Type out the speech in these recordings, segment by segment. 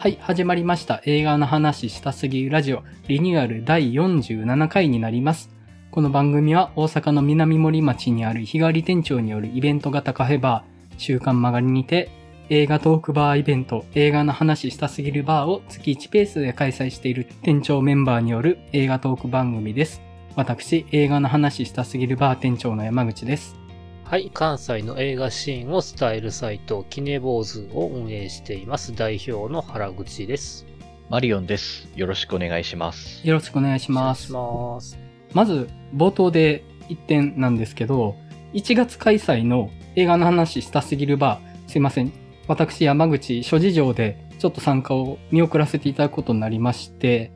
はい、始まりました。映画の話したすぎラジオ、リニューアル第47回になります。この番組は大阪の南森町にある日帰り店長によるイベント型カフェバー、週刊曲がりにて、映画トークバーイベント、映画の話したすぎるバーを月1ペースで開催している店長メンバーによる映画トーク番組です。私、映画の話したすぎるバー店長の山口です。はい、関西の映画シーンを伝えるサイト、キネボーズを運営しています。代表の原口です。マリオンです。よろしくお願いします。よろしくお願いします。お願いします。まず、冒頭で一点なんですけど、1月開催の映画の話したすぎるバー、すいません。私、山口、諸事情でちょっと参加を見送らせていただくことになりまして、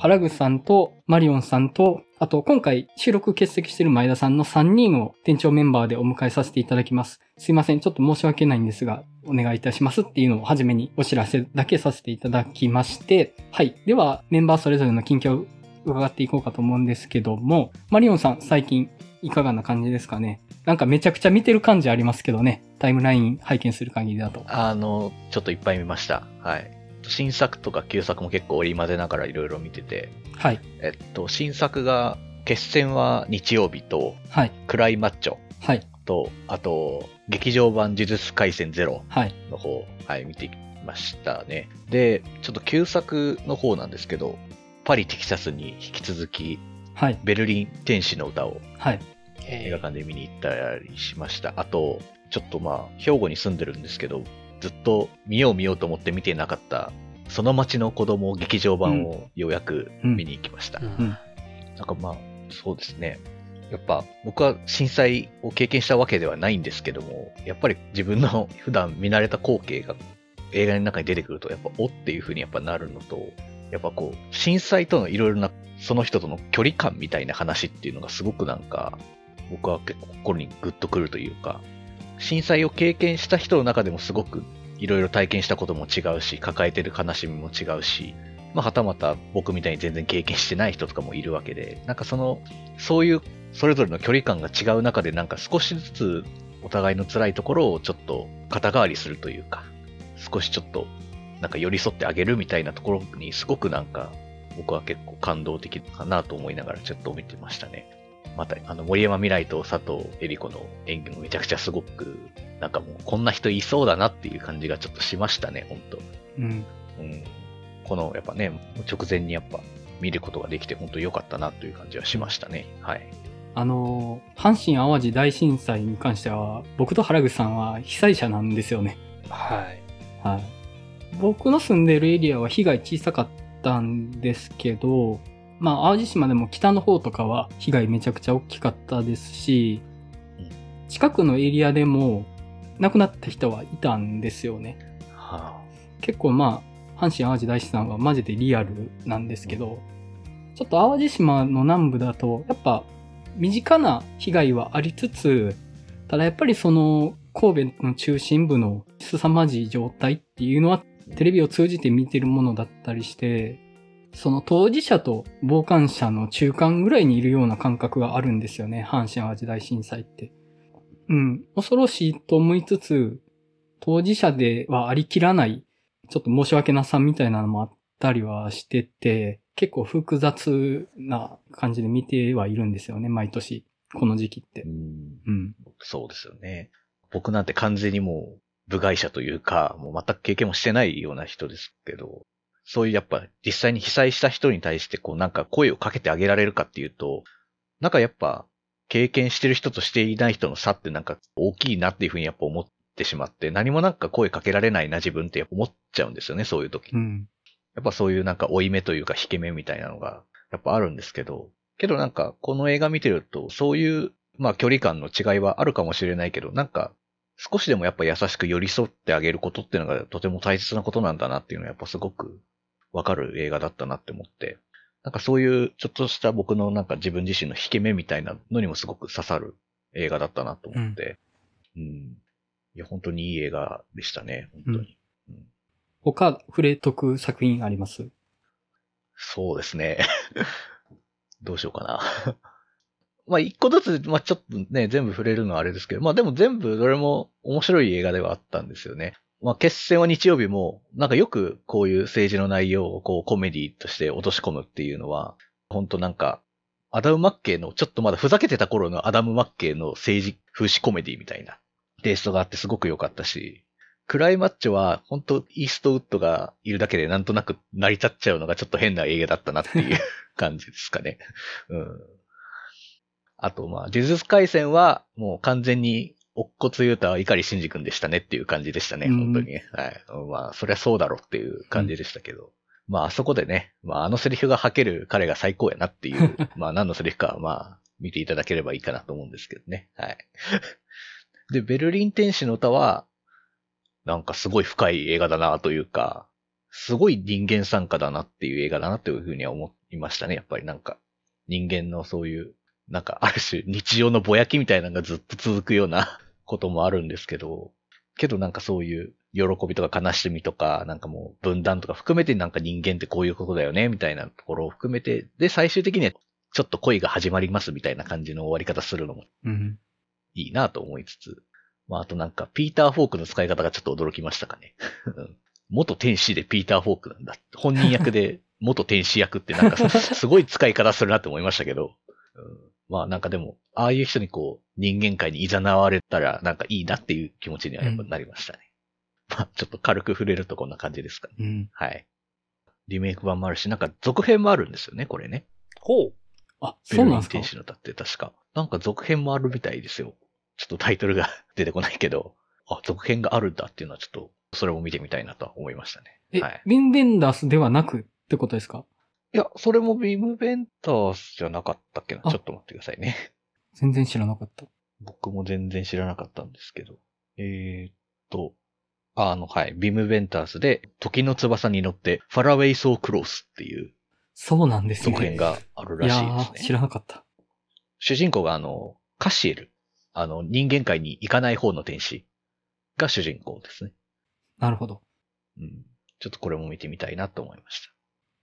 原口さんとマリオンさんと、あと今回収録欠席している前田さんの3人を店長メンバーでお迎えさせていただきます。すいません。ちょっと申し訳ないんですが、お願いいたしますっていうのを初めにお知らせだけさせていただきまして、はい。では、メンバーそれぞれの近況を伺っていこうかと思うんですけども、マリオンさん、最近いかがな感じですかね？なんかめちゃくちゃ見てる感じありますけどね。タイムライン拝見する限りだと。あの、ちょっといっぱい見ました。はい。新作とか旧作も結構織り交ぜながらいろいろ見てて、はい。えっと、新作が、決戦は日曜日と、はい。クライマッチョはい。と、あと、劇場版呪術廻戦ゼロはい。の方、はい、見てきましたね。で、ちょっと旧作の方なんですけど、パリ・テキサスに引き続き、はい。ベルリン天使の歌をはい。映画館で見に行ったりしました。あと、ちょっとまあ、兵庫に住んでるんですけど、ずっと見よう見ようと思って見てなかった、その街の子供劇場版をようやく見に行きました。うんうんなんかまあ、そうですね。やっぱ僕は震災を経験したわけではないんですけども、やっぱり自分の 普段見慣れた光景が映画の中に出てくると、やっぱおっていう風にやっぱなるのと、やっぱこう、震災とのいろいろなその人との距離感みたいな話っていうのがすごくなんか、僕は結構心にグッとくるというか、震災を経験した人の中でもすごくいろいろ体験したことも違うし、抱えてる悲しみも違うし、まあ、はたまた僕みたいに全然経験してない人とかもいるわけで、なんかその、そういうそれぞれの距離感が違う中で、なんか少しずつお互いの辛いところをちょっと肩代わりするというか、少しちょっとなんか寄り添ってあげるみたいなところにすごくなんか僕は結構感動的かなと思いながらちょっと見てましたね。また、あの、森山未来と佐藤恵里子の演技もめちゃくちゃすごく、なんかもうこんな人いそうだなっていう感じがちょっとしましたね、本当うん。うん。この、やっぱね、直前にやっぱ見ることができて本当良かったなという感じはしましたね。はい。あのー、阪神淡路大震災に関しては、僕と原口さんは被災者なんですよね。はい。はい。僕の住んでるエリアは被害小さかったんですけど、まあ、淡路島でも北の方とかは被害めちゃくちゃ大きかったですしうん、近くのエリアでも亡くなった人はいたんですよね。は結構まあ、阪神淡路大震災はマジでリアルなんですけど、ちょっと淡路島の南部だと、やっぱ身近な被害はありつつ、ただやっぱりその神戸の中心部の凄まじい状態っていうのはテレビを通じて見てるものだったりして、その当事者と傍観者の中間ぐらいにいるような感覚があるんですよね、阪神淡路大震災って。うん、恐ろしいと思いつつ、当事者ではありきらない、ちょっと申し訳なさみたいなのもあったりはしてて、結構複雑な感じで見てはいるんですよね、毎年。この時期ってい。う。ん。うん。そうですよね。僕なんて完全にもう部外者というか、もう全く経験もしてないような人ですけど、そういうやっぱ実際に被災した人に対してこうなんか声をかけてあげられるかっていうと、なんかやっぱ経験してる人としていない人の差ってなんか大きいなっていうふうにやっぱ思ってしまって、何もなんか声かけられないな自分って思っちゃうんですよね、そういう時。うん。やっぱそういうなんか追い目というか引け目みたいなのがやっぱあるんですけど、けどなんかこの映画見てるとそういうまあ距離感の違いはあるかもしれないけど、なんか少しでもやっぱ優しく寄り添ってあげることっていうのがとても大切なことなんだなっていうのはやっぱすごくわかる映画だったなって思って、なんかそういうちょっとした僕のなんか自分自身の引け目みたいなのにもすごく刺さる映画だったなと思って、うん。いや、本当にいい映画でしたね、本当に。うん他、触れとく作品あります？そうですね。どうしようかな。まあ、一個ずつ、まあちょっとね、全部触れるのはあれですけど、まあでも全部どれも面白い映画ではあったんですよね。まあ、決戦は日曜日も、なんかよくこういう政治の内容をこうコメディとして落とし込むっていうのは、本当なんか、アダム・マッケイのちょっとまだふざけてた頃のアダム・マッケイの政治風刺コメディみたいなテイストがあってすごく良かったし、クライマッチョは本当イーストウッドがいるだけでなんとなく成り立っちゃうのがちょっと変な映画だったなっていう 感じですかね。うん。あと、まあ、呪術回戦はもう完全に乙骨憂太は碇シンジ君でしたねっていう感じでしたね、うん本当に。はい。まあ、そりゃそうだろっていう感じでしたけど。まあ、あそこでね、まあ、あのセリフが吐ける彼が最高やなっていう、まあ、何のセリフかはまあ、見ていただければいいかなと思うんですけどね。はい。で、ベルリン天使の歌は、なんかすごい深い映画だなというか、すごい人間参加だなっていう映画だなというふうには思いましたね。やっぱりなんか、人間のそういう、なんかある種日常のぼやきみたいなのがずっと続くようなこともあるんですけど、けどなんかそういう喜びとか悲しみとか、なんかもう分断とか含めてなんか人間ってこういうことだよね、みたいなところを含めて、で、最終的にはちょっと恋が始まりますみたいな感じの終わり方するのもうん。いいなと思いつつ、まああとなんかピーター・フォークの使い方がちょっと驚きましたかね。うん元天使でピーター・フォークなんだ。本人役で 元天使役ってなんかすごい使い方するなって思いましたけど、うんまあなんかでも、ああいう人にこう人間界に誘われたらなんかいいなっていう気持ちにはやっぱなりましたね。まあちょっと軽く触れるとこんな感じですかね。うん。はい。リメイク版もあるし、なんか続編もあるんですよね、これね。ほう。あ、そうなんですか？ベルリン天使の歌って確か。なんか続編もあるみたいですよ。ちょっとタイトルが 出てこないけど、あ、続編があるんだっていうのはちょっと、それも見てみたいなとは思いましたね。え、はい。ビンベンダースではなくってことですか？いや、それもビームベンタースじゃなかったっけな？あちょっと待ってくださいね。全然知らなかった。僕も全然知らなかったんですけど。えーっと、ああの、はい。ビームベンタースで、時の翼に乗って、ファラウェイソークロースっていうそうなんですね。続編があるいやらしいですー、ね。知らなかった。主人公があの、カシエル。あの、人間界に行かない方の天使が主人公ですね。なるほど。うん。ちょっとこれも見てみたいなと思いまし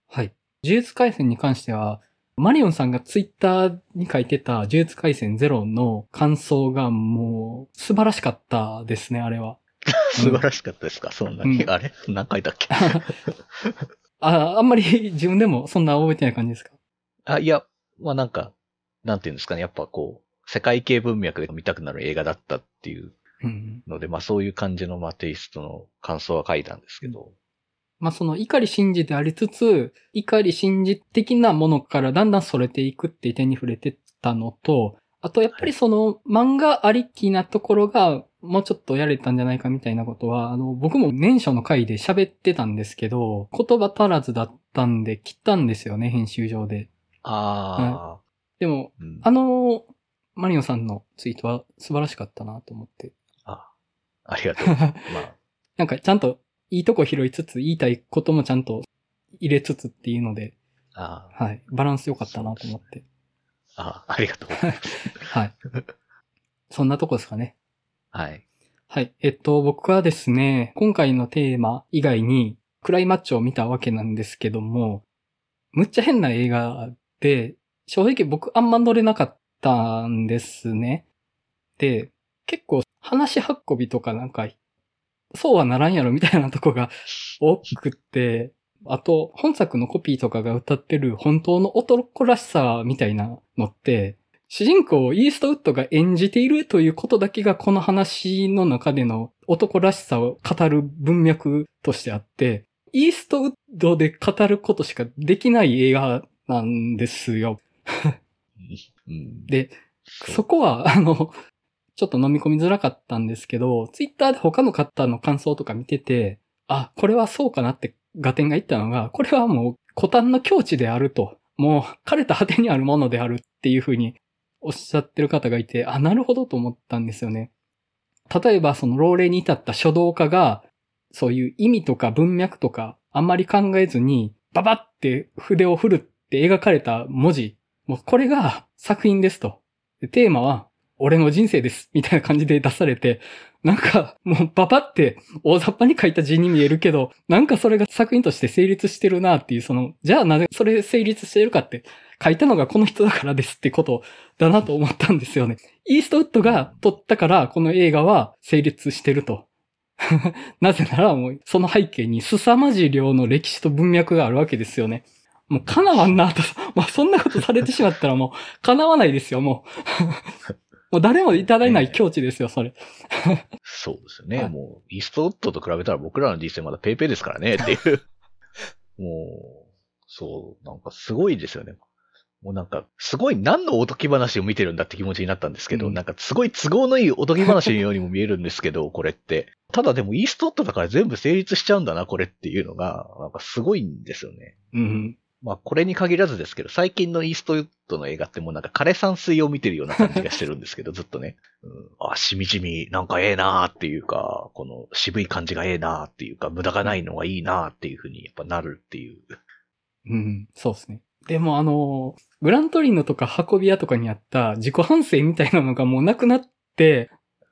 はい。呪術回戦に関しては、マリオンさんがツイッターに書いてた呪術回戦ゼロの感想がもう素晴らしかったですね、あれは。た。素晴らしかったですか、そんなに？うんあれ？何回だっけ？あ、あんまり 自分でもそんな覚えてない感じですか？あ、いや、まあなんか、なんていうんですかね？やっぱこう、世界系文脈で見たくなる映画だったっていううん。ので、まあそういう感じのまあテイストの感想は書いたんですけど。まあその怒り信じでありつつ、怒り信じ的なものからだんだんそれていくっていう点に触れてたのと、あとやっぱりその漫画ありきなところがもうちょっとやれたんじゃないかみたいなことは、あの僕も年初の回で喋ってたんですけど、言葉足らずだったんで切ったんですよね、編集上で。ああ、でも、うんあの、マリオさんのツイートは素晴らしかったなと思って。あ、ありがとう。まあ、なんかちゃんといいとこ拾いつつ、言いたいこともちゃんと入れつつっていうので、あはい。バランス良かったなと思って。あ、ありがとうございます。はい。そんなとこですかね。はい。はい。えっと、僕はですね、今回のテーマ以外に、クライマッチョを見たわけなんですけども、むっちゃ変な映画で、正直僕あんま乗れなかったんですね。で、結構話運びとかなんか、そうはならんやろみたいなとこが多くって、あと、本作のコピーとかが歌ってる本当の男らしさみたいなのって、主人公をイーストウッドが演じているということだけがこの話の中での男らしさを語る文脈としてあって、イーストウッドで語ることしかできない映画なんですよ。うん、で、そこは、あの、ちょっと飲み込みづらかったんですけど、ツイッターで他の方の感想とか見てて、あ、これはそうかなってガテンが言ったのが、これはもう古典の境地であると、もう枯れた果てにあるものであるっていうふうにおっしゃってる方がいて、あ、なるほどと思ったんですよね。例えばその老齢に至った書道家が、そういう意味とか文脈とかあんまり考えずに、ババって筆を振るって描かれた文字、もうこれが作品ですと。テーマは、俺の人生です。みたいな感じで出されて、なんか、もうババって大雑把に書いた字に見えるけど、なんかそれが作品として成立してるなっていう、その、じゃあなぜそれ成立してるかって、書いたのがこの人だからですってことだなと思ったんですよね。イーストウッドが撮ったから、この映画は成立してると。なぜならもう、その背景に凄まじい量の歴史と文脈があるわけですよね。もう叶わんなと、まあそんなことされてしまったらもう叶わないですよ、もう。もう誰もいただいない境地ですよ、それ。そうですよね。はいもう、イーストウッドと比べたら僕らの人生まだペイペイですからね、っていう。もう、そう、なんかすごいですよね。もうなんか、すごい何のおとぎ話を見てるんだって気持ちになったんですけど、うんなんかすごい都合のいいおとぎ話のようにも見えるんですけど、これって。ただでもイーストウッドだから全部成立しちゃうんだな、これっていうのが、なんかすごいんですよね。うん。まあこれに限らずですけど、最近のイーストウッドの映画ってもうなんか枯山水を見てるような感じがしてるんですけど、ずっとね。うん、あ、しみじみ、なんかええなーっていうか、この渋い感じがええなーっていうか、無駄がないのがいいなーっていうふうにやっぱなるっていう。うん、そうですね。でもあの、グラントリノとか運び屋とかにあった自己反省みたいなのがもうなくなって、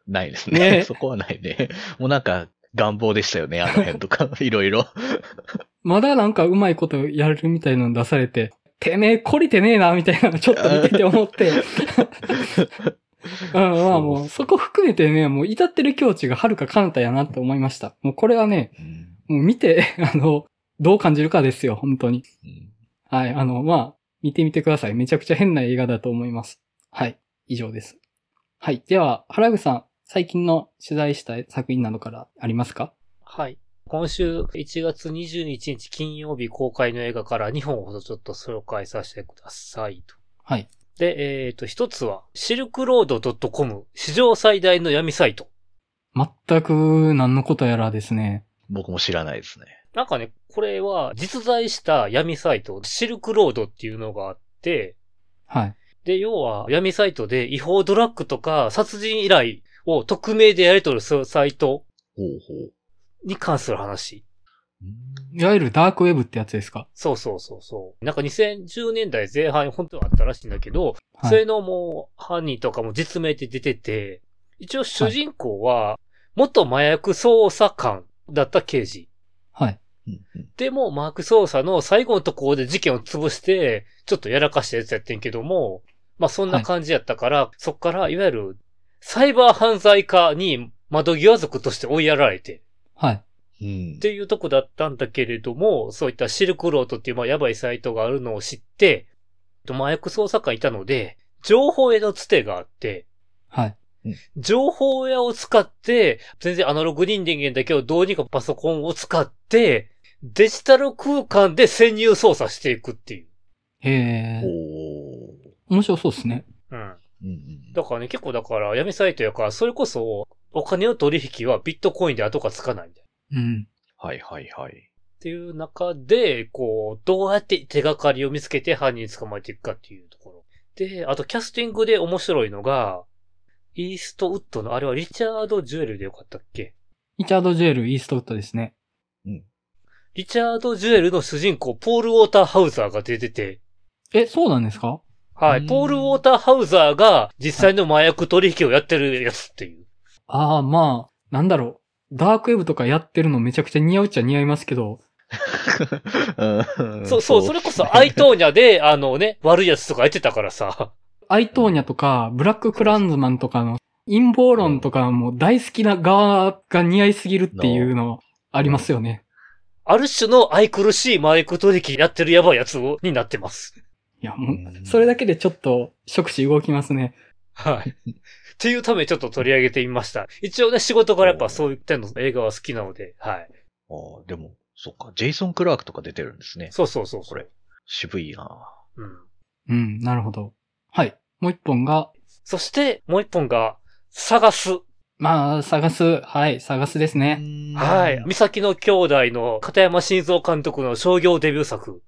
ないですね。ね そこはないね。もうなんか願望でしたよね、あの辺とか、いろいろ。まだなんかうまいことやるみたいなの出されて、てめえ、懲りてねえな、みたいなのちょっと見てて思って。うん、まあもう、そこ含めてね、もう至ってる境地が遥か彼方やなって思いました。もうこれはね、うんもう見て、あの、どう感じるかですよ、本当に。うんはい、あの、まあ、見てみてください。めちゃくちゃ変な映画だと思います。はい、以上です。はい、では、原口さん、最近の取材した作品などからありますか？はい。今週1月21日金曜日公開の映画から2本ほどちょっと紹介させてくださいと。はい。で、えっ、と、一つは、シルクロード .com、史上最大の闇サイト。全く何のことやらですね。僕も知らないですね。なんかね、これは実在した闇サイト、シルクロードっていうのがあって、はい。で、要は闇サイトで違法ドラッグとか殺人依頼を匿名でやり取りするサイト。に関する話。いわゆるダークウェブってやつですか？そうそうそうそう。なんか2010年代前半に本当はあったらしいんだけど、はい。それのもう犯人とかも実名で出てて、一応主人公は元麻薬捜査官だった刑事。はい。でも、マーク捜査の最後のところで事件を潰して、ちょっとやらかしたやつやってんけども、まあそんな感じやったから、そっからいわゆるサイバー犯罪家に窓際族として追いやられて、はい。うんっていうとこだったんだけれども、そういったシルクロードっていうまあやばいサイトがあるのを知って、麻薬捜査官いたので、情報屋のつてがあって、はい。情報屋を使って、全然アナログ人間だけどどうにかパソコンを使って、デジタル空間で潜入操作していくっていう。へほー。う。面白そうですね。うん。うんうんだからね、結構だから闇サイトやから、それこそお金の取引はビットコインで後がつかないみたいな。うん。はいはいはい。っていう中で、こう、どうやって手がかりを見つけて犯人捕まえていくかっていうところ。で、あとキャスティングで面白いのが、イーストウッドの、あれはリチャード・ジュエルでよかったっけ？リチャード・ジュエル・イーストウッドですね。うん。リチャード・ジュエルの主人公、ポール・ウォルター・ハウザーが出てて、え、そうなんですか？はい。うんポール・ウォルター・ハウザーが実際の麻薬取引をやってるやつっていう。ああ、まあ、なんだろう。ダークウェブとかやってるのめちゃくちゃ似合うっちゃ似合いますけど、うんそう、そう、それこそアイトーニャで、あのね、悪いやつとかやってたからさ。アイトーニャとか、ブラッククランズマンとかの陰謀論とかも大好きな側が似合いすぎるっていうのありますよね。ある種の愛くるしい麻薬取引やってるやばいやつになってます。いや、もう、それだけでちょっと、触手動きますね。はい。っていうためにちょっと取り上げてみました。一応ね、仕事からやっぱそういったの映画は好きなので、はい。ああ、でも、そっか、ジェイソン・クラークとか出てるんですね。そうそうそうそう。これ。渋いなうん。うん、なるほど。はい。もう一本が、そして、もう一本が、探す。まあ、探す。はい、探すですね。はい。三崎の兄弟の片山晋三監督の商業デビュー作。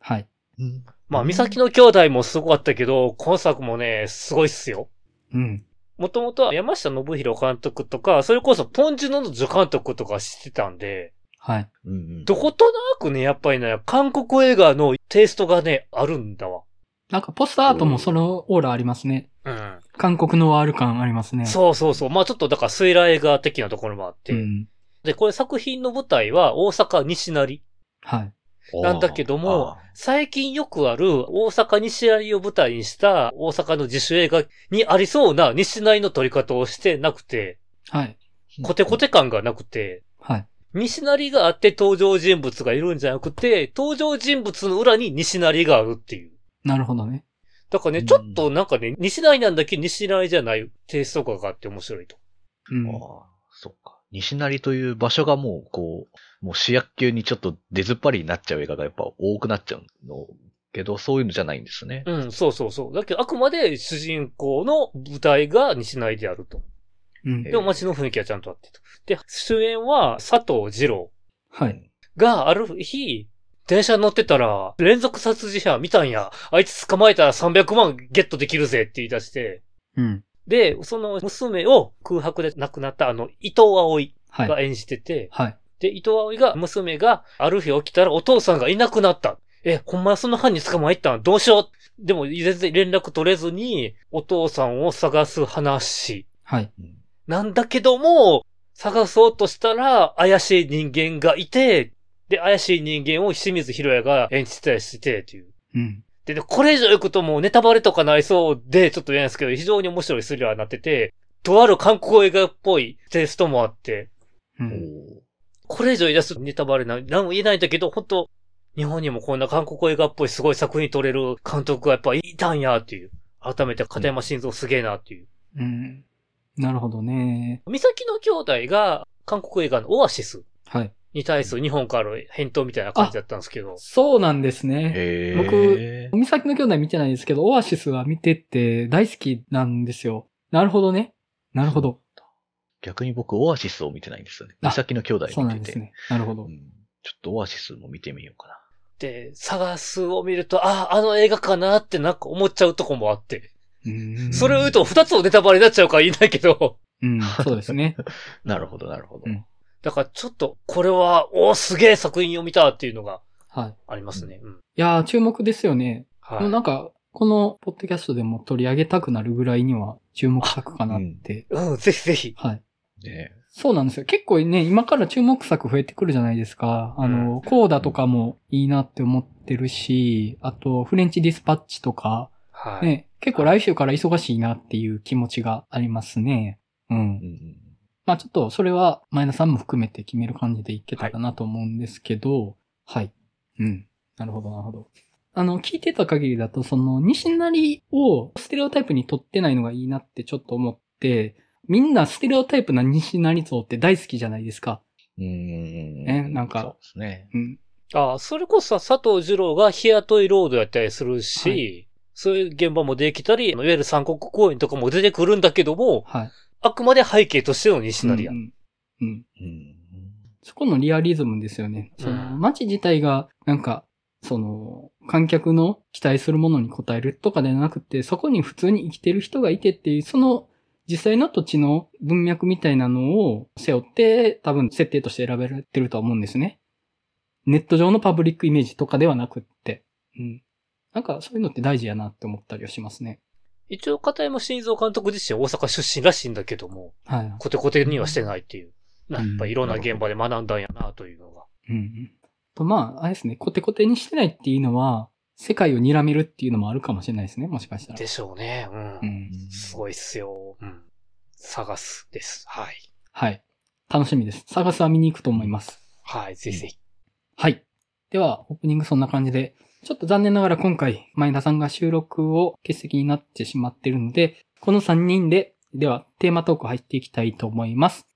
はい。うんまあ、三崎の兄弟もすごかったけど、今作もね、すごいっすよ。うん。もともとは山下信弘監督とか、それこそポンジュノの助監督とか知ってたんで、はい。うんうんどことなくね、やっぱりね、韓国映画のテイストがね、あるんだわ。なんかポスターアートもそのオーラありますね。うん。韓国のワール感ありますね。そうそうそう。まあちょっとだからスイラー映画的なところもあって。うん。で、これ作品の舞台は大阪西成はい。なんだけども、最近よくある大阪西成を舞台にした大阪の自主映画にありそうな西成の撮り方をしてなくて、はい。コテコテ感がなくて、はい。西成があって登場人物がいるんじゃなくて、登場人物の裏に西成があるっていう。なるほどね。だからね、うんちょっとなんかね、西成なんだけど西成じゃないテイストとかがあって面白いと。うん。ああ、そっか。西成という場所がもう、こう、もう主役級にちょっと出ずっぱりになっちゃう映画がやっぱ多くなっちゃうのけど、そういうのじゃないんですね。うん、そうそうそう。だけど、あくまで主人公の舞台が西成であると。うんえ。でも街の雰囲気はちゃんとあってと。で、主演は佐藤二郎はい。がある日、電車乗ってたら、連続殺人者見たんや。あいつ捕まえたら300万ゲットできるぜって言い出して、うん。で、その娘を空白で亡くなったあの、伊藤葵はい。が演じてて、はい。で、伊藤葵が、娘が、ある日起きたらお父さんがいなくなった。え、ほんまその犯人捕まえたん？どうしよう？でも、全然連絡取れずに、お父さんを探す話。はい。うんなんだけども、探そうとしたら、怪しい人間がいて、で、怪しい人間を清水博也が演じてたりして、っていう。うん。で、でこれ以上行くともうネタバレとかなりそうで、ちょっと言えないですけど、非常に面白いスリラーになってて、とある韓国映画っぽいテイストもあって、うおん。ーこれ以上言い出すとネタバレな、なんも言えないんだけど、本当日本にもこんな韓国映画っぽいすごい作品撮れる監督がやっぱいたんやっていう。改めて片山晋三すげえなっていう。うん。なるほどね。三崎の兄弟が韓国映画のオアシスはい。に対する日本からの返答みたいな感じだったんですけど。そうなんですね。へ僕美咲の兄弟見てないですけど、オアシスは見てて大好きなんですよ。なるほどね。なるほど。逆に僕、オアシスを見てないんですよね。あ美咲の兄弟見てて。そうなんですね。なるほどう。んちょっとオアシスも見てみようかな。で、探すを見ると、ああ、あの映画かなってなんか思っちゃうとこもあって。うんそれを言うと二つのネタバレになっちゃうから言いないけど。うん、そうですね。なるほど、なるほど。うんだからちょっと、これは、おーすげえ作品を見たっていうのがはい。ありますね。うん。いやー、注目ですよね。はい。もうなんか、このポッドキャストでも取り上げたくなるぐらいには注目作かなって。うん、ぜひぜひ。はい。ねそうなんですよ。結構ね、今から注目作増えてくるじゃないですか。あの、コーダとかもいいなって思ってるし、あと、フレンチディスパッチとか、はい。ね、結構来週から忙しいなっていう気持ちがありますね。うんう。んまあちょっと、それは前田さんも含めて決める感じでいけたらなと思うんですけど、はい。うん。なるほど、なるほど。あの、聞いてた限りだと、その、西成をステレオタイプに取ってないのがいいなってちょっと思って、みんなステレオタイプな西成像って大好きじゃないですか。うん。うん。ねなんかそうですね。うん。ああ、それこそさ佐藤二郎が日雇いロードやったりするし、はそういう現場もできたり、いわゆる三国公演とかも出てくるんだけども、はい。あくまで背景としての西成や。うんうん。うん。うん。そこのリアリズムですよね。その、うん街自体が、なんか、その、観客の期待するものに応えるとかではなくて、そこに普通に生きてる人がいてっていう、その、実際の土地の文脈みたいなのを背負って、多分設定として選べられてるとは思うんですね。ネット上のパブリックイメージとかではなくって。うん。なんか、そういうのって大事やなって思ったりはしますね。一応片山晋三監督自身は大阪出身らしいんだけども、はい。コテコテにはしてないっていう。やっぱいろんな現場で学んだんやなというのが。うんうん。と、まあ、あれですね、コテコテにしてないっていうのは、世界を睨めるっていうのもあるかもしれないですね、もしかしたら。でしょうね。うん。うん。すごいっすよ。うん。探すです。はい。はい。楽しみです。探すは見に行くと思います。はい、ぜひぜひ。はい。では、オープニングそんな感じで、ちょっと残念ながら今回、前田さんが収録を欠席になってしまってるので、この3人で、では、テーマトーク入っていきたいと思います。